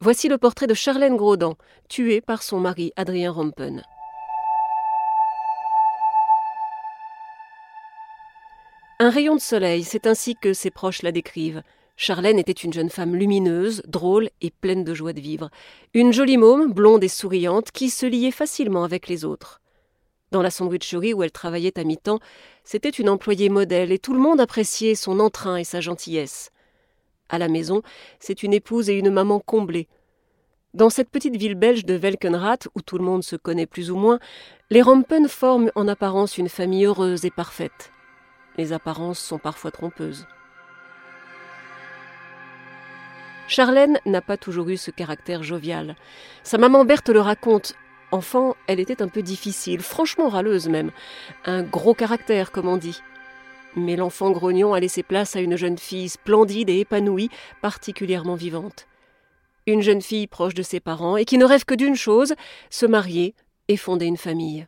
Voici le portrait de Charlène Grodin, tuée par son mari Adrien Rompen. Un rayon de soleil, c'est ainsi que ses proches la décrivent. Charlène était une jeune femme lumineuse, drôle et pleine de joie de vivre. Une jolie môme, blonde et souriante, qui se liait facilement avec les autres. Dans la sandwicherie où elle travaillait à mi-temps, c'était une employée modèle et tout le monde appréciait son entrain et sa gentillesse. À la maison, c'est une épouse et une maman comblées. Dans cette petite ville belge de Velkenrath, où tout le monde se connaît plus ou moins, les Rompen forment en apparence une famille heureuse et parfaite. Les apparences sont parfois trompeuses. Charlène n'a pas toujours eu ce caractère jovial. Sa maman Berthe le raconte. Enfant, elle était un peu difficile, franchement râleuse même. Un gros caractère, comme on dit. Mais l'enfant grognon a laissé place à une jeune fille splendide et épanouie, particulièrement vivante. Une jeune fille proche de ses parents et qui ne rêve que d'une chose, se marier et fonder une famille.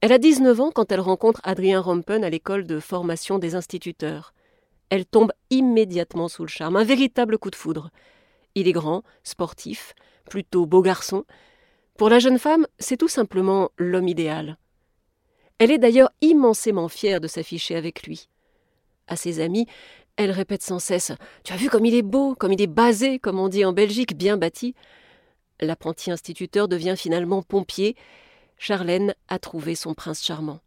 Elle a 19 ans quand elle rencontre Adrien Rompen à l'école de formation des instituteurs. Elle tombe immédiatement sous le charme, un véritable coup de foudre. Il est grand, sportif, plutôt beau garçon. Pour la jeune femme, c'est tout simplement l'homme idéal. Elle est d'ailleurs immensément fière de s'afficher avec lui. À ses amis, elle répète sans cesse Tu as vu comme il est beau, comme il est basé, comme on dit en Belgique, bien bâti. L'apprenti instituteur devient finalement pompier. Charlène a trouvé son prince charmant.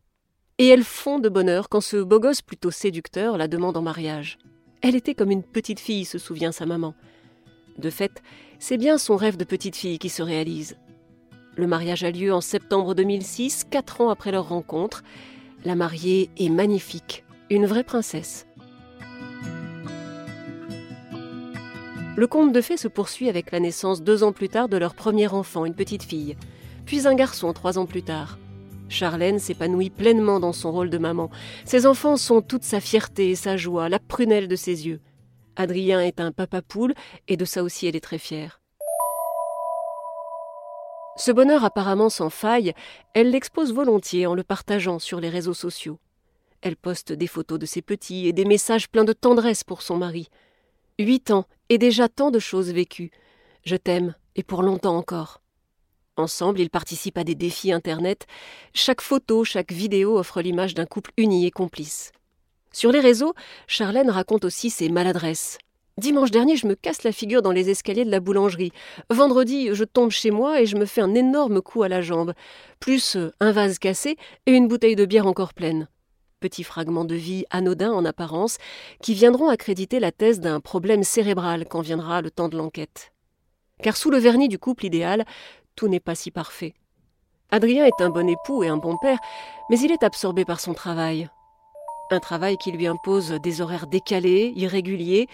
Et elle fond de bonheur quand ce beau gosse plutôt séducteur la demande en mariage. Elle était comme une petite fille, se souvient sa maman. De fait, c'est bien son rêve de petite fille qui se réalise. Le mariage a lieu en septembre 2006, quatre ans après leur rencontre. La mariée est magnifique, une vraie princesse. Le conte de fées se poursuit avec la naissance deux ans plus tard de leur premier enfant, une petite fille, puis un garçon trois ans plus tard. Charlène s'épanouit pleinement dans son rôle de maman. Ses enfants sont toute sa fierté et sa joie, la prunelle de ses yeux. Adrien est un papa poule, et de ça aussi elle est très fière. Ce bonheur apparemment sans faille, elle l'expose volontiers en le partageant sur les réseaux sociaux. Elle poste des photos de ses petits et des messages pleins de tendresse pour son mari. Huit ans et déjà tant de choses vécues. Je t'aime et pour longtemps encore. Ensemble, ils participent à des défis Internet. Chaque photo, chaque vidéo offre l'image d'un couple uni et complice. Sur les réseaux, Charlène raconte aussi ses maladresses, Dimanche dernier, je me casse la figure dans les escaliers de la boulangerie. Vendredi, je tombe chez moi et je me fais un énorme coup à la jambe, plus euh, un vase cassé et une bouteille de bière encore pleine. Petits fragments de vie anodins en apparence, qui viendront accréditer la thèse d'un problème cérébral quand viendra le temps de l'enquête. Car sous le vernis du couple idéal, tout n'est pas si parfait. Adrien est un bon époux et un bon père, mais il est absorbé par son travail. Un travail qui lui impose des horaires décalés, irréguliers.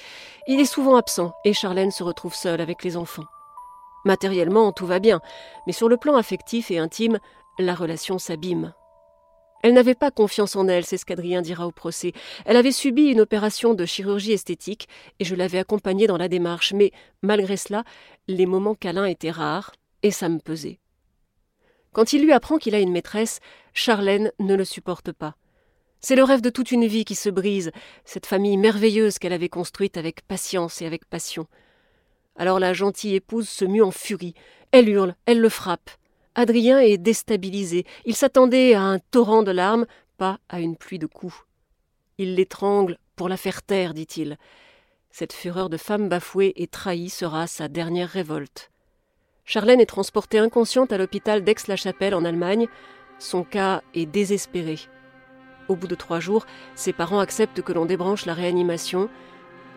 Il est souvent absent et Charlène se retrouve seule avec les enfants. Matériellement, tout va bien, mais sur le plan affectif et intime, la relation s'abîme. Elle n'avait pas confiance en elle, c'est ce qu'Adrien dira au procès. Elle avait subi une opération de chirurgie esthétique et je l'avais accompagnée dans la démarche, mais malgré cela, les moments câlins étaient rares et ça me pesait. Quand il lui apprend qu'il a une maîtresse, Charlène ne le supporte pas. C'est le rêve de toute une vie qui se brise, cette famille merveilleuse qu'elle avait construite avec patience et avec passion. Alors la gentille épouse se mue en furie. Elle hurle, elle le frappe. Adrien est déstabilisé. Il s'attendait à un torrent de larmes, pas à une pluie de coups. Il l'étrangle pour la faire taire, dit-il. Cette fureur de femme bafouée et trahie sera sa dernière révolte. Charlène est transportée inconsciente à l'hôpital d'Aix-la-Chapelle en Allemagne. Son cas est désespéré. Au bout de trois jours, ses parents acceptent que l'on débranche la réanimation.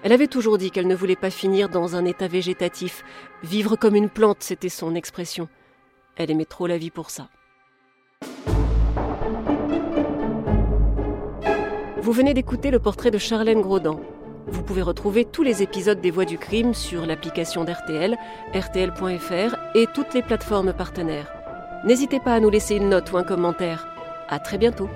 Elle avait toujours dit qu'elle ne voulait pas finir dans un état végétatif. Vivre comme une plante, c'était son expression. Elle aimait trop la vie pour ça. Vous venez d'écouter le portrait de Charlène Grodin. Vous pouvez retrouver tous les épisodes des Voix du crime sur l'application d'RTL, rtl.fr et toutes les plateformes partenaires. N'hésitez pas à nous laisser une note ou un commentaire. À très bientôt.